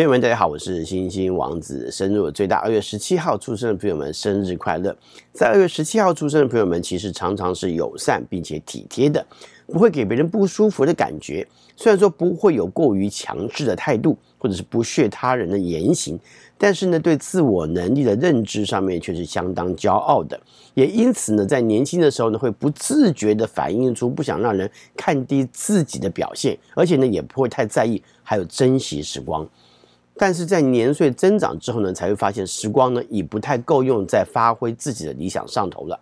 朋友们，大家好，我是星星王子。生日最大二月十七号出生的朋友们，生日快乐！在二月十七号出生的朋友们，其实常常是友善并且体贴的，不会给别人不舒服的感觉。虽然说不会有过于强势的态度，或者是不屑他人的言行，但是呢，对自我能力的认知上面却是相当骄傲的。也因此呢，在年轻的时候呢，会不自觉地反映出不想让人看低自己的表现，而且呢，也不会太在意，还有珍惜时光。但是在年岁增长之后呢，才会发现时光呢已不太够用在发挥自己的理想上头了。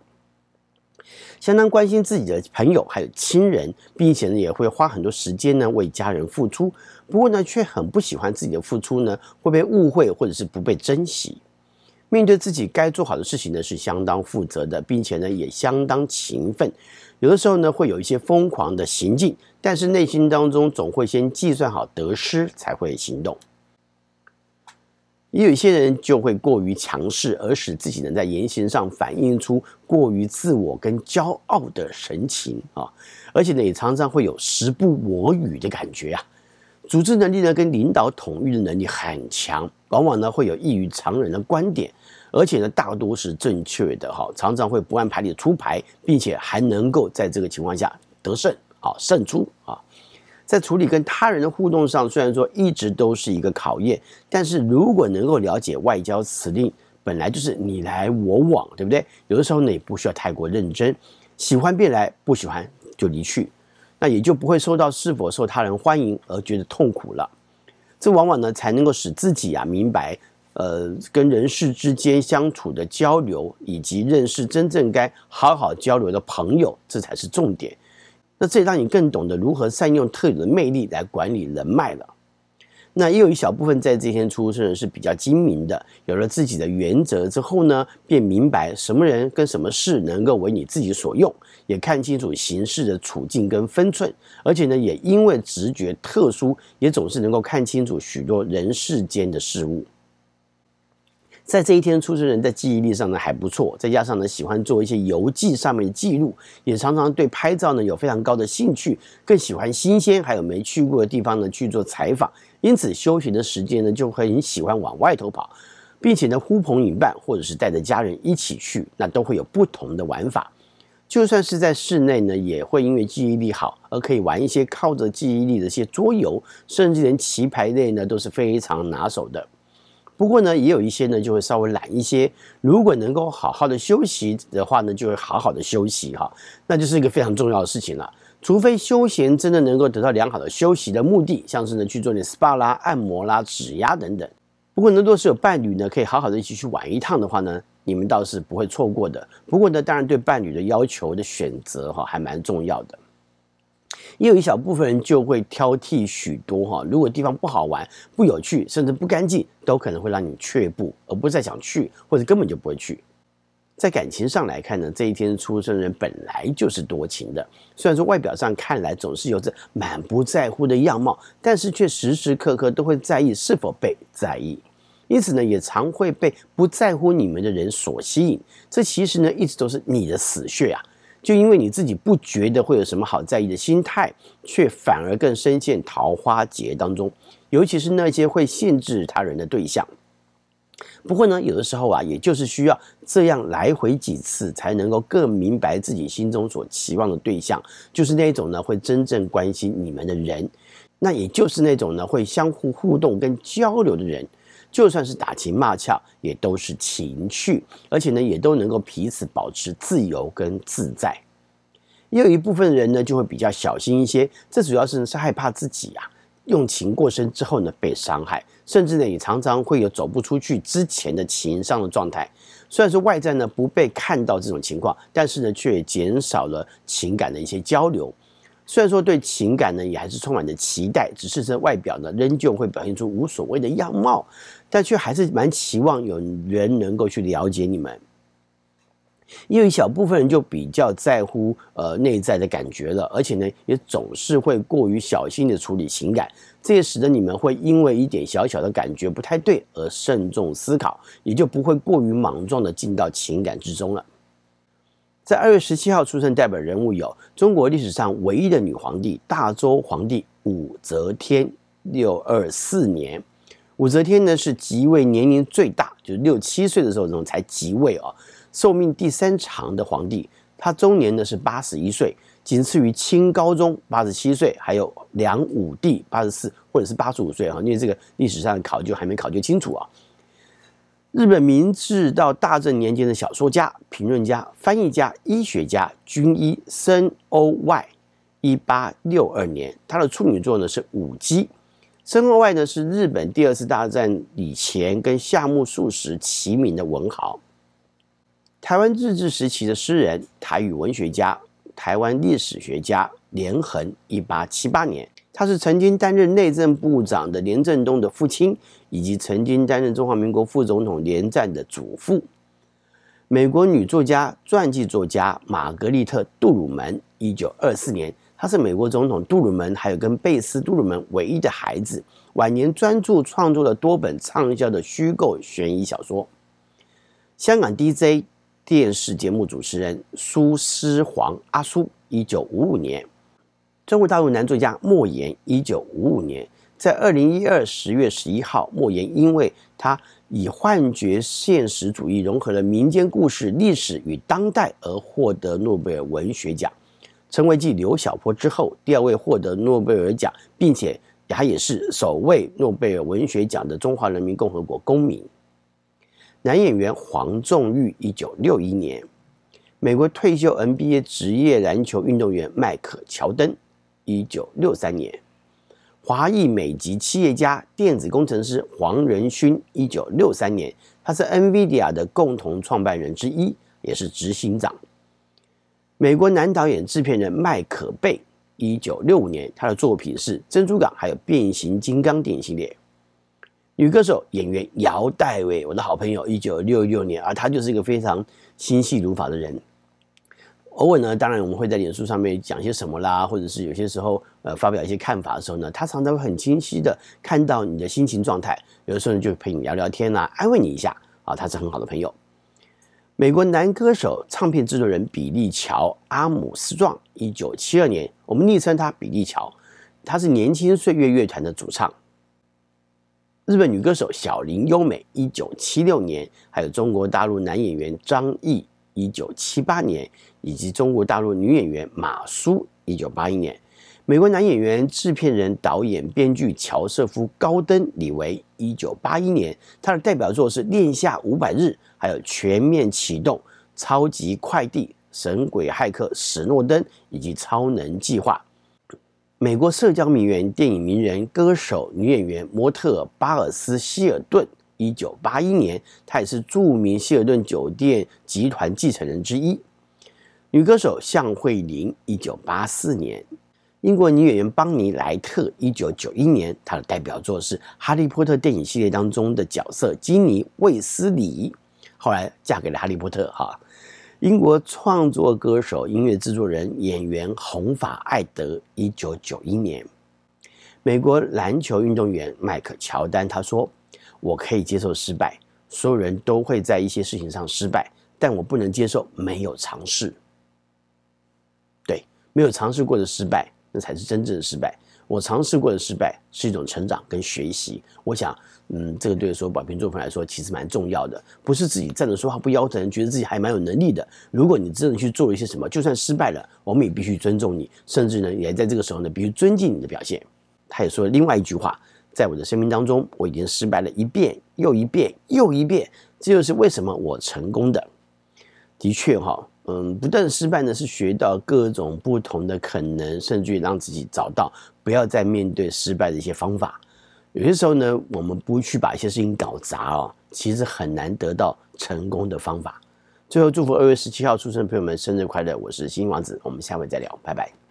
相当关心自己的朋友还有亲人，并且呢也会花很多时间呢为家人付出。不过呢，却很不喜欢自己的付出呢会被误会或者是不被珍惜。面对自己该做好的事情呢，是相当负责的，并且呢也相当勤奋。有的时候呢会有一些疯狂的行径，但是内心当中总会先计算好得失才会行动。也有一些人就会过于强势，而使自己能在言行上反映出过于自我跟骄傲的神情啊，而且呢，也常常会有时不我与的感觉啊。组织能力呢，跟领导统御的能力很强，往往呢会有异于常人的观点，而且呢，大多是正确的哈，常常会不按牌理出牌，并且还能够在这个情况下得胜啊，胜出啊。在处理跟他人的互动上，虽然说一直都是一个考验，但是如果能够了解外交辞令本来就是你来我往，对不对？有的时候呢也不需要太过认真，喜欢便来，不喜欢就离去，那也就不会受到是否受他人欢迎而觉得痛苦了。这往往呢才能够使自己啊明白，呃，跟人事之间相处的交流，以及认识真正该好好交流的朋友，这才是重点。那这让你更懂得如何善用特有的魅力来管理人脉了。那也有一小部分在这天出生的是比较精明的，有了自己的原则之后呢，便明白什么人跟什么事能够为你自己所用，也看清楚形势的处境跟分寸，而且呢，也因为直觉特殊，也总是能够看清楚许多人世间的事物。在这一天出生人在记忆力上呢还不错，再加上呢喜欢做一些游记上面的记录，也常常对拍照呢有非常高的兴趣，更喜欢新鲜还有没去过的地方呢去做采访，因此休息的时间呢就很喜欢往外头跑，并且呢呼朋引伴或者是带着家人一起去，那都会有不同的玩法。就算是在室内呢，也会因为记忆力好而可以玩一些靠着记忆力的一些桌游，甚至连棋牌类呢都是非常拿手的。不过呢，也有一些呢，就会稍微懒一些。如果能够好好的休息的话呢，就会好好的休息哈，那就是一个非常重要的事情了。除非休闲真的能够得到良好的休息的目的，像是呢去做点 SPA 啦、按摩啦、指压等等。不过呢，若是有伴侣呢，可以好好的一起去玩一趟的话呢，你们倒是不会错过的。不过呢，当然对伴侣的要求的选择哈，还蛮重要的。也有一小部分人就会挑剔许多哈，如果地方不好玩、不有趣，甚至不干净，都可能会让你却步，而不再想去，或者根本就不会去。在感情上来看呢，这一天出生人本来就是多情的，虽然说外表上看来总是有着满不在乎的样貌，但是却时时刻刻都会在意是否被在意，因此呢，也常会被不在乎你们的人所吸引。这其实呢，一直都是你的死穴啊。就因为你自己不觉得会有什么好在意的心态，却反而更深陷桃花劫当中，尤其是那些会限制他人的对象。不过呢，有的时候啊，也就是需要这样来回几次，才能够更明白自己心中所期望的对象，就是那种呢会真正关心你们的人，那也就是那种呢会相互互动跟交流的人。就算是打情骂俏，也都是情趣，而且呢，也都能够彼此保持自由跟自在。也有一部分人呢，就会比较小心一些，这主要是是害怕自己啊用情过深之后呢被伤害，甚至呢也常常会有走不出去之前的情伤的状态。虽然说外在呢不被看到这种情况，但是呢却减少了情感的一些交流。虽然说对情感呢也还是充满着期待，只是这外表呢仍旧会表现出无所谓的样貌，但却还是蛮期望有人能够去了解你们。也有一小部分人就比较在乎呃内在的感觉了，而且呢也总是会过于小心的处理情感，这也使得你们会因为一点小小的感觉不太对而慎重思考，也就不会过于莽撞的进到情感之中了。在二月十七号出生，代表人物有中国历史上唯一的女皇帝大周皇帝武则天（六二四年）。武则天呢是即位年龄最大，就是六七岁的时候这种才即位哦，寿命第三长的皇帝。他终年呢是八十一岁，仅次于清高宗八十七岁，还有梁武帝八十四或者是八十五岁啊，因为这个历史上考究还没考究清楚啊。日本明治到大正年间的小说家、评论家、翻译家、医学家、军医森鸥外，一八六二年，他的处女作呢是《舞姬》。森鸥外呢是日本第二次大战以前跟夏目漱石齐名的文豪。台湾日治时期的诗人、台语文学家、台湾历史学家连横，一八七八年，他是曾经担任内政部长的连振东的父亲，以及曾经担任中华民国副总统连战的祖父。美国女作家、传记作家玛格丽特·杜鲁门，一九二四年，她是美国总统杜鲁门还有跟贝斯·杜鲁门唯一的孩子，晚年专注创作了多本畅销的虚构悬疑小说。香港 DJ。电视节目主持人苏诗黄阿苏，一九五五年；中国大陆男作家莫言，一九五五年。在二零一二十月十一号，莫言因为他以幻觉现实主义融合了民间故事、历史与当代而获得诺贝尔文学奖，成为继刘晓波之后第二位获得诺贝尔奖，并且他也是首位诺贝尔文学奖的中华人民共和国公民。男演员黄仲玉，一九六一年；美国退休 NBA 职业篮球运动员迈克乔丹，一九六三年；华裔美籍企业家、电子工程师黄仁勋，一九六三年，他是 NVIDIA 的共同创办人之一，也是执行长。美国男导演、制片人麦可贝，一九六五年，他的作品是《珍珠港》还有《变形金刚》电影系列。女歌手、演员姚黛伟，我的好朋友，一九六六年，啊，她就是一个非常心细如发的人。偶尔呢，当然我们会在脸书上面讲些什么啦，或者是有些时候呃发表一些看法的时候呢，他常常会很清晰的看到你的心情状态，有的时候呢就陪你聊聊天啊，安慰你一下啊，他是很好的朋友。美国男歌手、唱片制作人比利乔·阿姆斯壮，一九七二年，我们昵称他比利乔，他是年轻岁月乐团的主唱。日本女歌手小林优美，一九七六年；还有中国大陆男演员张译，一九七八年；以及中国大陆女演员马苏，一九八一年。美国男演员、制片人、导演、编剧乔瑟夫·高登·李维，一九八一年。他的代表作是《恋夏五百日》，还有《全面启动》、《超级快递》、《神鬼骇客史诺登》以及《超能计划》。美国社交名媛、电影名人、歌手、女演员、模特巴尔斯·希尔顿，一九八一年，她也是著名希尔顿酒店集团继承人之一。女歌手向慧玲，一九八四年。英国女演员邦妮·莱特，一九九一年，她的代表作是《哈利波特》电影系列当中的角色金妮·卫斯理，后来嫁给了哈利波特。哈。英国创作歌手、音乐制作人、演员红发艾德，一九九一年。美国篮球运动员迈克乔丹他说：“我可以接受失败，所有人都会在一些事情上失败，但我不能接受没有尝试。对，没有尝试过的失败，那才是真正的失败。”我尝试过的失败是一种成长跟学习。我想，嗯，这个对所有宝瓶座朋友来说其实蛮重要的。不是自己站着说话不腰疼，觉得自己还蛮有能力的。如果你真的去做了一些什么，就算失败了，我们也必须尊重你，甚至呢，也在这个时候呢，必须尊敬你的表现。他也说另外一句话，在我的生命当中，我已经失败了一遍又一遍又一遍，这就是为什么我成功的。的确，哈。嗯，不断失败呢，是学到各种不同的可能，甚至于让自己找到不要再面对失败的一些方法。有些时候呢，我们不去把一些事情搞砸哦，其实很难得到成功的方法。最后，祝福二月十七号出生的朋友们生日快乐！我是新王子，我们下回再聊，拜拜。